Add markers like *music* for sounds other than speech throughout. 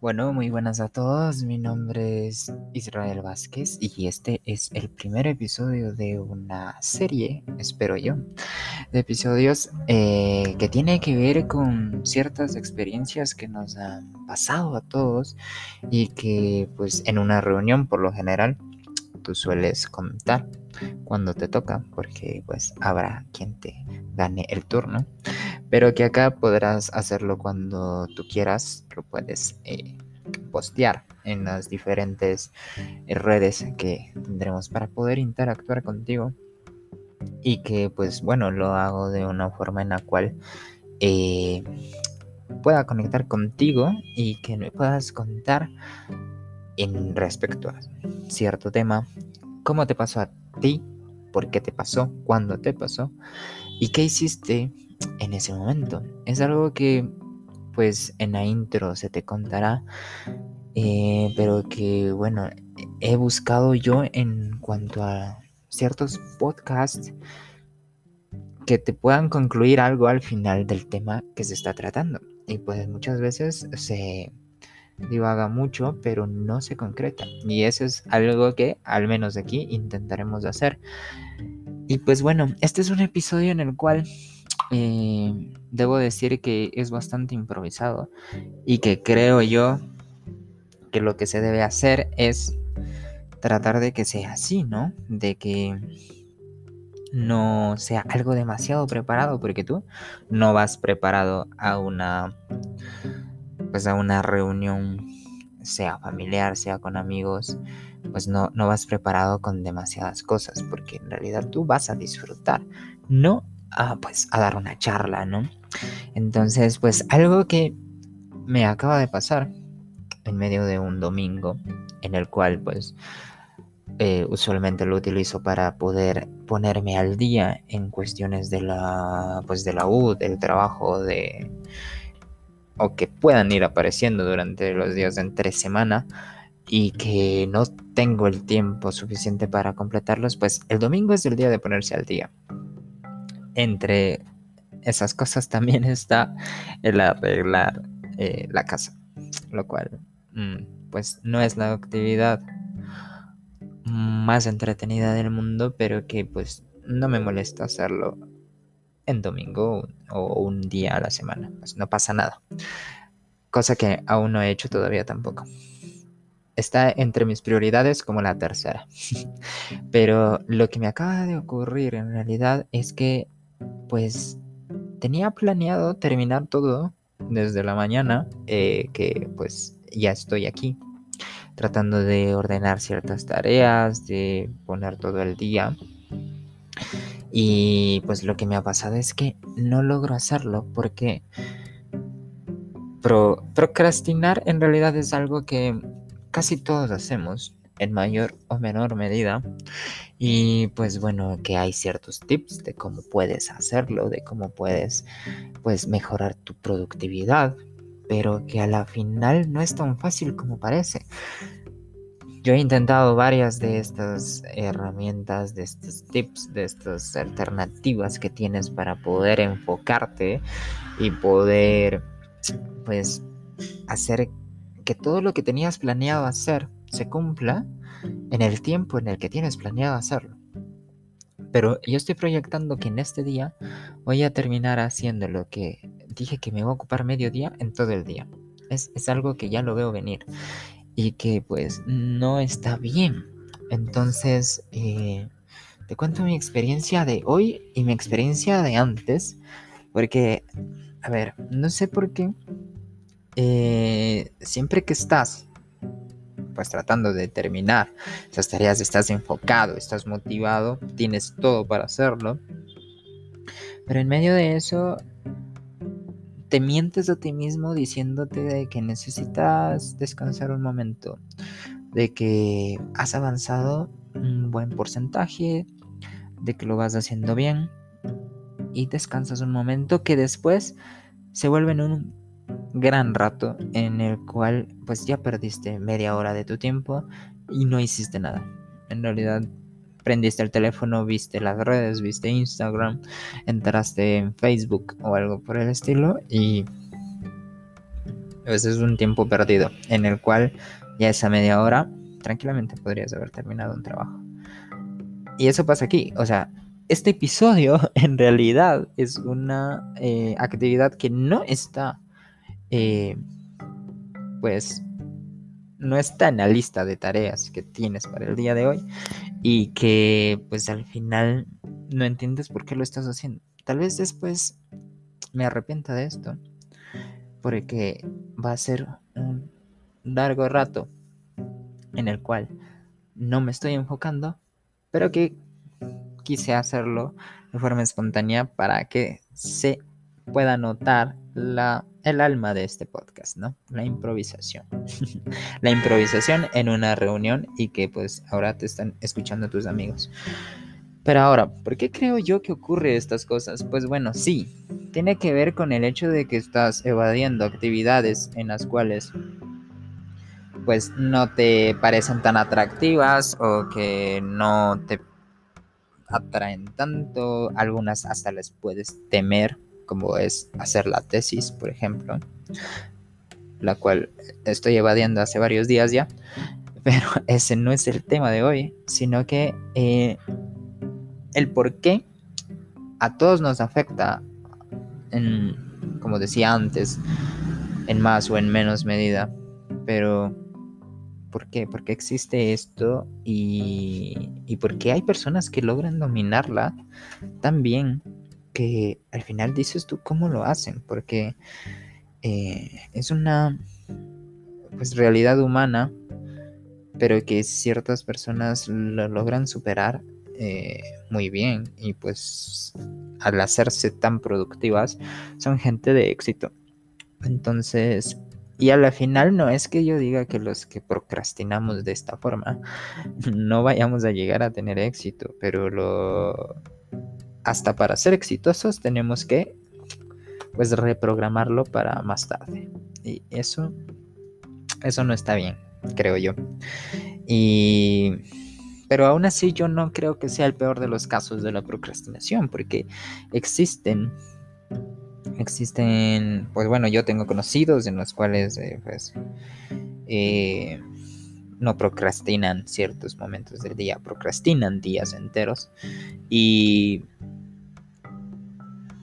Bueno, muy buenas a todos. Mi nombre es Israel Vázquez y este es el primer episodio de una serie, espero yo, de episodios eh, que tiene que ver con ciertas experiencias que nos han pasado a todos y que pues en una reunión por lo general tú sueles comentar cuando te toca porque pues habrá quien te gane el turno pero que acá podrás hacerlo cuando tú quieras, lo puedes eh, postear en las diferentes eh, redes que tendremos para poder interactuar contigo. Y que pues bueno lo hago de una forma en la cual eh, pueda conectar contigo y que me puedas contar en respecto a cierto tema. Cómo te pasó a ti por qué te pasó cuándo te pasó y qué hiciste en ese momento. Es algo que pues en la intro se te contará, eh, pero que bueno, he buscado yo en cuanto a ciertos podcasts que te puedan concluir algo al final del tema que se está tratando. Y pues muchas veces se divaga mucho, pero no se concreta. Y eso es algo que, al menos aquí, intentaremos hacer. Y pues bueno, este es un episodio en el cual eh, debo decir que es bastante improvisado y que creo yo que lo que se debe hacer es tratar de que sea así, ¿no? De que no sea algo demasiado preparado porque tú no vas preparado a una pues a una reunión sea familiar, sea con amigos, pues no, no vas preparado con demasiadas cosas, porque en realidad tú vas a disfrutar, no a, pues, a dar una charla, ¿no? Entonces, pues algo que me acaba de pasar en medio de un domingo, en el cual pues eh, usualmente lo utilizo para poder ponerme al día en cuestiones de la pues de la U, del trabajo, de o que puedan ir apareciendo durante los días de entre semana y que no tengo el tiempo suficiente para completarlos, pues el domingo es el día de ponerse al día entre esas cosas también está el arreglar eh, la casa, lo cual mm, pues no es la actividad más entretenida del mundo, pero que pues no me molesta hacerlo en domingo o un día a la semana, pues no pasa nada. Cosa que aún no he hecho todavía tampoco. Está entre mis prioridades como la tercera. *laughs* Pero lo que me acaba de ocurrir en realidad es que pues tenía planeado terminar todo desde la mañana, eh, que pues ya estoy aquí, tratando de ordenar ciertas tareas, de poner todo el día. Y pues lo que me ha pasado es que no logro hacerlo porque procrastinar en realidad es algo que casi todos hacemos en mayor o menor medida. Y pues bueno, que hay ciertos tips de cómo puedes hacerlo, de cómo puedes pues mejorar tu productividad, pero que a la final no es tan fácil como parece. Yo he intentado varias de estas herramientas, de estos tips, de estas alternativas que tienes para poder enfocarte y poder pues hacer que todo lo que tenías planeado hacer se cumpla en el tiempo en el que tienes planeado hacerlo. Pero yo estoy proyectando que en este día voy a terminar haciendo lo que dije que me va a ocupar medio día en todo el día. Es, algo que ya lo veo venir y que pues no está bien. Entonces, eh, te cuento mi experiencia de hoy y mi experiencia de antes. Porque, a ver, no sé por qué. Eh, siempre que estás pues tratando de terminar esas tareas, estás enfocado, estás motivado, tienes todo para hacerlo. Pero en medio de eso, te mientes a ti mismo diciéndote de que necesitas descansar un momento, de que has avanzado un buen porcentaje, de que lo vas haciendo bien y descansas un momento que después se vuelve en un gran rato en el cual pues ya perdiste media hora de tu tiempo y no hiciste nada. En realidad prendiste el teléfono, viste las redes, viste Instagram, entraste en Facebook o algo por el estilo y pues es un tiempo perdido en el cual ya esa media hora tranquilamente podrías haber terminado un trabajo. Y eso pasa aquí, o sea, este episodio *laughs* en realidad es una eh, actividad que no está, eh, pues, no está en la lista de tareas que tienes para el día de hoy y que pues al final no entiendes por qué lo estás haciendo. Tal vez después me arrepienta de esto porque va a ser un largo rato en el cual no me estoy enfocando, pero que quise hacerlo de forma espontánea para que se pueda notar la, el alma de este podcast, ¿no? La improvisación. *laughs* la improvisación en una reunión y que pues ahora te están escuchando tus amigos. Pero ahora, ¿por qué creo yo que ocurre estas cosas? Pues bueno, sí, tiene que ver con el hecho de que estás evadiendo actividades en las cuales pues no te parecen tan atractivas o que no te atraen tanto, algunas hasta les puedes temer, como es hacer la tesis, por ejemplo, la cual estoy evadiendo hace varios días ya, *laughs* pero ese no es el tema de hoy, sino que eh, el por qué a todos nos afecta, como decía antes, en más o en menos medida, pero ¿Por qué? Porque existe esto y, y porque hay personas que logran dominarla tan bien que al final dices tú cómo lo hacen, porque eh, es una pues realidad humana, pero que ciertas personas lo logran superar eh, muy bien y pues al hacerse tan productivas son gente de éxito. Entonces, y a la final no es que yo diga que los que procrastinamos de esta forma *laughs* no vayamos a llegar a tener éxito, pero lo hasta para ser exitosos tenemos que pues reprogramarlo para más tarde. Y eso eso no está bien, creo yo. Y pero aún así yo no creo que sea el peor de los casos de la procrastinación, porque existen existen, pues bueno, yo tengo conocidos en los cuales eh, pues, eh, no procrastinan ciertos momentos del día, procrastinan días enteros. Y...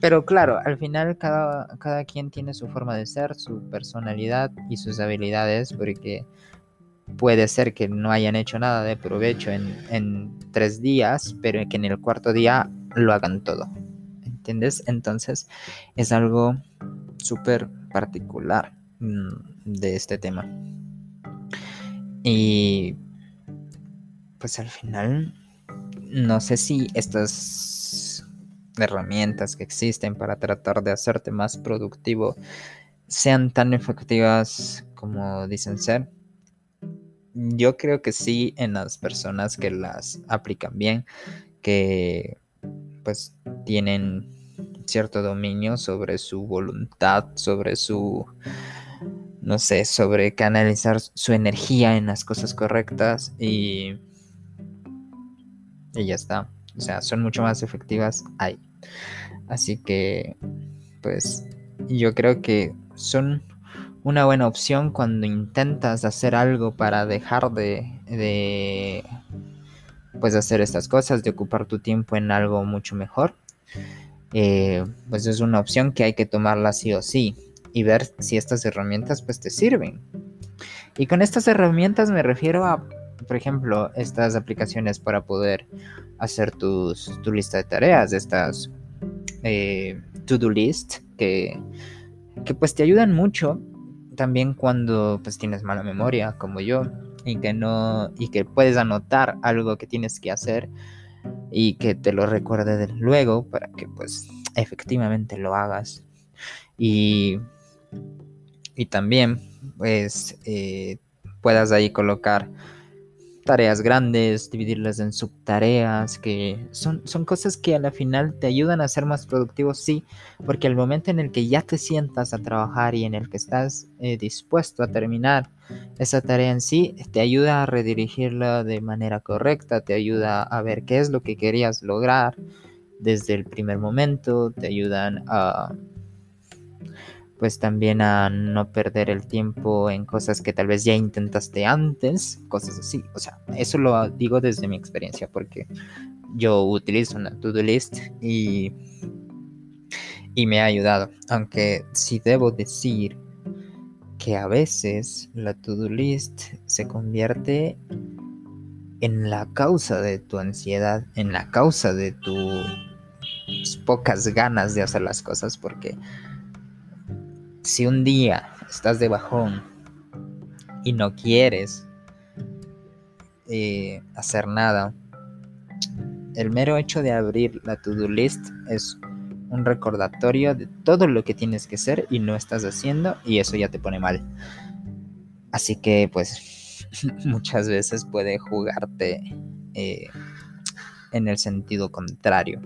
Pero claro, al final cada, cada quien tiene su forma de ser, su personalidad y sus habilidades, porque puede ser que no hayan hecho nada de provecho en, en tres días, pero que en el cuarto día lo hagan todo. ¿entiendes? Entonces es algo súper particular mm, de este tema. Y pues al final, no sé si estas herramientas que existen para tratar de hacerte más productivo sean tan efectivas como dicen ser. Yo creo que sí en las personas que las aplican bien, que pues tienen cierto dominio sobre su voluntad, sobre su, no sé, sobre canalizar su energía en las cosas correctas y, y ya está. O sea, son mucho más efectivas ahí. Así que, pues, yo creo que son una buena opción cuando intentas hacer algo para dejar de, de pues hacer estas cosas, de ocupar tu tiempo en algo mucho mejor. Eh, pues es una opción que hay que tomarla sí o sí y ver si estas herramientas pues te sirven. Y con estas herramientas me refiero a, por ejemplo, estas aplicaciones para poder hacer tus, tu lista de tareas, estas eh, to-do list que, que pues te ayudan mucho también cuando pues tienes mala memoria como yo y que no y que puedes anotar algo que tienes que hacer y que te lo recuerde luego para que pues efectivamente lo hagas. Y, y también pues eh, puedas ahí colocar tareas grandes, dividirlas en subtareas, que son, son cosas que a la final te ayudan a ser más productivo, sí, porque el momento en el que ya te sientas a trabajar y en el que estás eh, dispuesto a terminar esa tarea en sí, te ayuda a redirigirla de manera correcta, te ayuda a ver qué es lo que querías lograr desde el primer momento, te ayudan a pues también a no perder el tiempo en cosas que tal vez ya intentaste antes, cosas así. O sea, eso lo digo desde mi experiencia porque yo utilizo una to-do list y, y me ha ayudado. Aunque sí debo decir que a veces la to-do list se convierte en la causa de tu ansiedad, en la causa de tus pocas ganas de hacer las cosas porque si un día estás de bajón y no quieres eh, hacer nada, el mero hecho de abrir la to-do list es un recordatorio de todo lo que tienes que hacer y no estás haciendo y eso ya te pone mal. Así que pues *laughs* muchas veces puede jugarte eh, en el sentido contrario.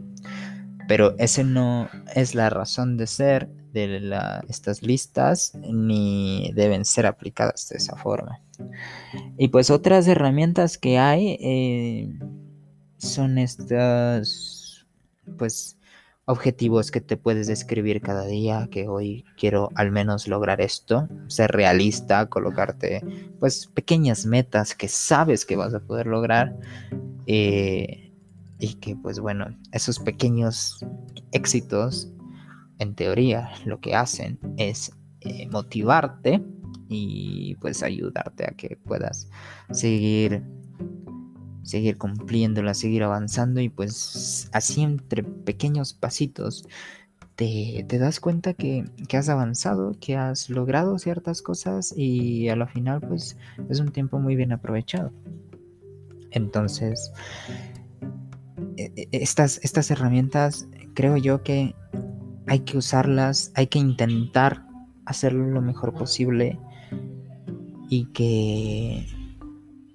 Pero ese no es la razón de ser de estas listas ni deben ser aplicadas de esa forma. Y pues otras herramientas que hay eh, son estas, pues, objetivos que te puedes describir cada día, que hoy quiero al menos lograr esto, ser realista, colocarte, pues, pequeñas metas que sabes que vas a poder lograr. Eh, y que pues bueno, esos pequeños éxitos en teoría lo que hacen es eh, motivarte y pues ayudarte a que puedas seguir seguir cumpliéndola, seguir avanzando y pues así entre pequeños pasitos te, das cuenta que, que, has avanzado, que has logrado ciertas cosas y a la final pues es un tiempo muy bien aprovechado. Entonces, e, e, estas, estas herramientas creo yo que hay que usarlas, hay que intentar hacerlo lo mejor posible y que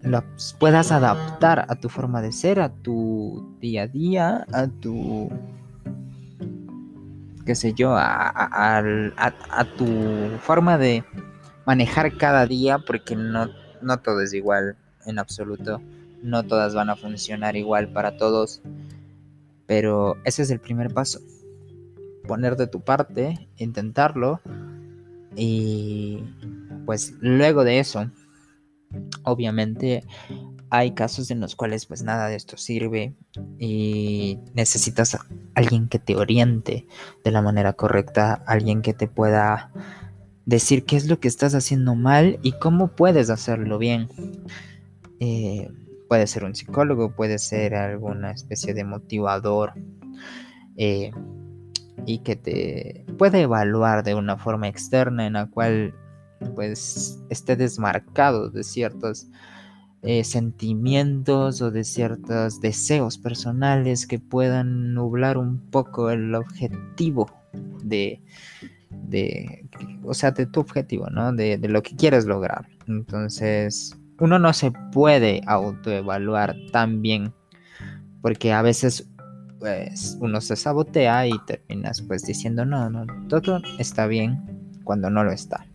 las puedas adaptar a tu forma de ser, a tu día a día, a tu qué sé yo, a, tu forma de manejar cada día, porque no, no todo es igual en absoluto, no todas van a funcionar igual para todos, pero ese es el primer paso poner de tu parte, intentarlo y pues luego de eso, obviamente hay casos en los cuales pues nada de esto sirve y necesitas a alguien que te oriente de la manera correcta, alguien que te pueda decir qué es lo que estás haciendo mal y cómo puedes hacerlo bien. Eh, puede ser un psicólogo, puede ser alguna especie de motivador. Eh, y que te puede evaluar de una forma externa en la cual pues esté desmarcado de ciertos eh, sentimientos o de ciertos deseos personales que puedan nublar un poco el objetivo de, de o sea, de tu objetivo, ¿no? De, de lo que quieres lograr. Entonces, uno no se puede autoevaluar tan bien porque a veces pues uno se sabotea y terminas pues diciendo no, no, todo está bien cuando no lo está.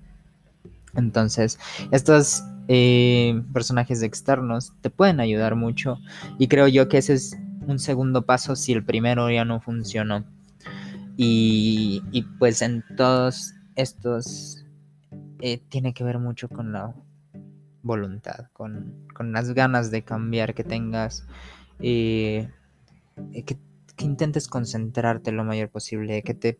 Entonces, estos eh, personajes externos te pueden ayudar mucho y creo yo que ese es un segundo paso si el primero ya no funcionó. Y, y pues en todos estos eh, tiene que ver mucho con la voluntad, con, con las ganas de cambiar que tengas. Eh, que que intentes concentrarte lo mayor posible, que te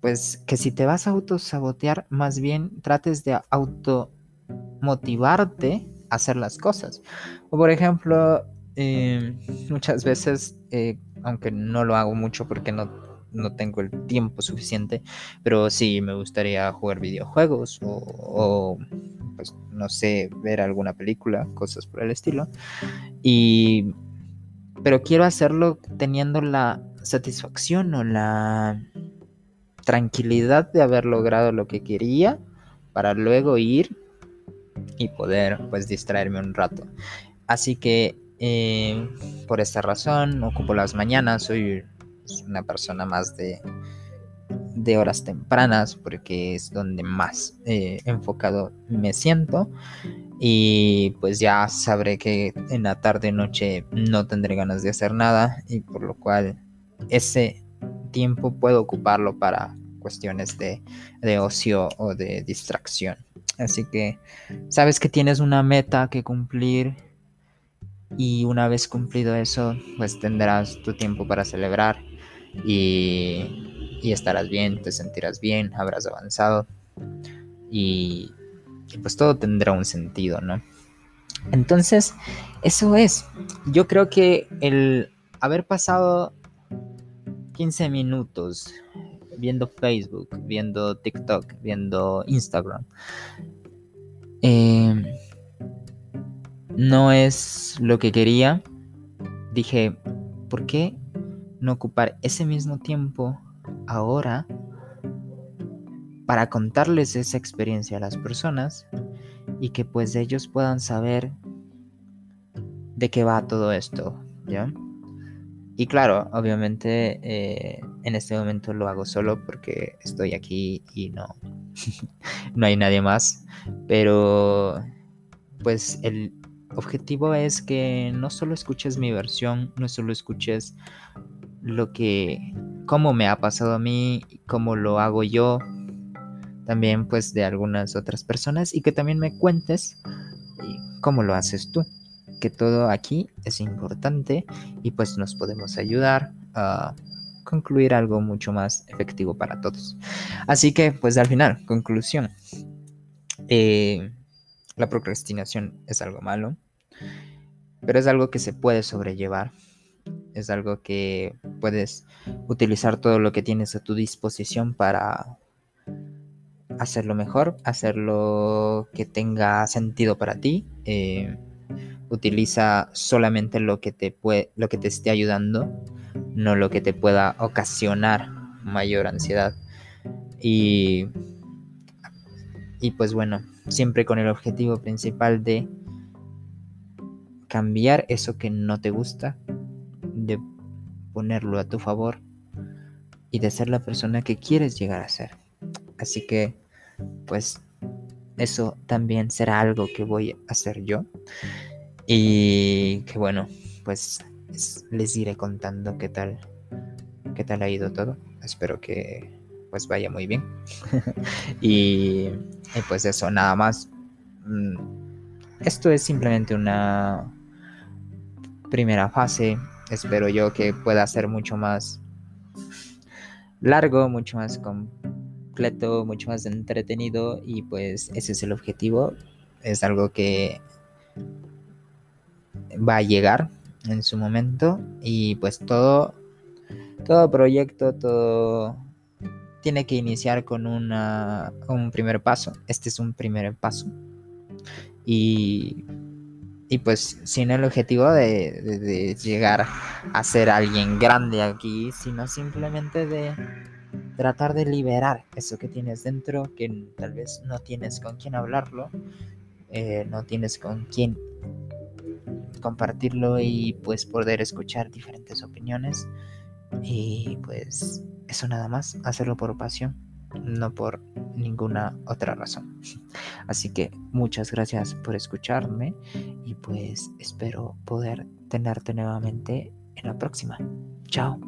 pues que si te vas a autosabotear, más bien trates de automotivarte a hacer las cosas. O por ejemplo, em, muchas veces, eh, aunque no lo hago mucho porque no, no, tengo el tiempo suficiente, pero sí me gustaría jugar videojuegos o, o, pues no sé, ver alguna película, cosas por el estilo. Y pero quiero hacerlo teniendo la satisfacción o la tranquilidad de haber logrado lo que quería para luego ir y poder pues distraerme un rato. Así que eh, por esta razón ocupo las mañanas, soy una persona más de, de horas tempranas porque es donde más eh, enfocado me siento y pues ya sabré que en la tarde noche no tendré ganas de hacer nada y por lo cual ese tiempo puedo ocuparlo para cuestiones de, de ocio o de distracción. Así que sabes que tienes una meta que cumplir y una vez cumplido eso, pues tendrás tu tiempo para celebrar y, y estarás bien, te sentirás bien, habrás avanzado y, y pues todo tendrá un sentido, ¿no? Entonces, eso es. Yo creo que el haber pasado 15 minutos viendo Facebook, viendo TikTok, viendo Instagram, eh, no es lo que quería. Dije, ¿por qué no ocupar ese mismo tiempo ahora para contarles esa experiencia a las personas y que pues ellos puedan saber de qué va todo esto, ¿ya? Y claro, obviamente eh, en este momento lo hago solo porque estoy aquí y no, *laughs* no hay nadie más. Pero pues el objetivo es que no solo escuches mi versión, no solo escuches lo que, cómo me ha pasado a mí, cómo lo hago yo, también pues de algunas otras personas y que también me cuentes cómo lo haces tú. Que todo aquí es importante y pues nos podemos ayudar a concluir algo mucho más efectivo para todos. Así que pues al final, conclusión. Eh, la procrastinación es algo malo, pero es algo que se puede sobrellevar. Es algo que puedes utilizar todo lo que tienes a tu disposición para hacerlo mejor, hacerlo que tenga sentido para ti. Eh, utiliza solamente lo que te puede, lo que te esté ayudando, no lo que te pueda ocasionar mayor ansiedad. Y, y pues bueno, siempre con el objetivo principal de cambiar eso que no te gusta, de ponerlo a tu favor y de ser la persona que quieres llegar a ser. Así que pues eso también será algo que voy a hacer yo. Y que bueno, pues les iré contando qué tal, qué tal ha ido todo. Espero que pues vaya muy bien. *laughs* y, y, pues eso, nada más. Mm, esto es simplemente una primera fase. Espero yo que pueda ser mucho más largo, mucho más complejo mucho más entretenido y pues ese es el objetivo. Es algo que va a llegar en su momento y pues todo, todo proyecto, todo tiene que iniciar con una, un primer paso. Este es un primer paso. Y, y pues sin el objetivo de, de llegar a ser alguien grande aquí, sino simplemente de tratar de liberar eso que tienes dentro, que tal vez no tienes con quién hablarlo, eh, no tienes con quién compartirlo y pues poder escuchar diferentes opiniones. Y pues eso nada más, hacerlo por pasión, no por ninguna otra razón. Así que muchas gracias por escucharme y pues espero poder tenerte nuevamente en la próxima. Chao.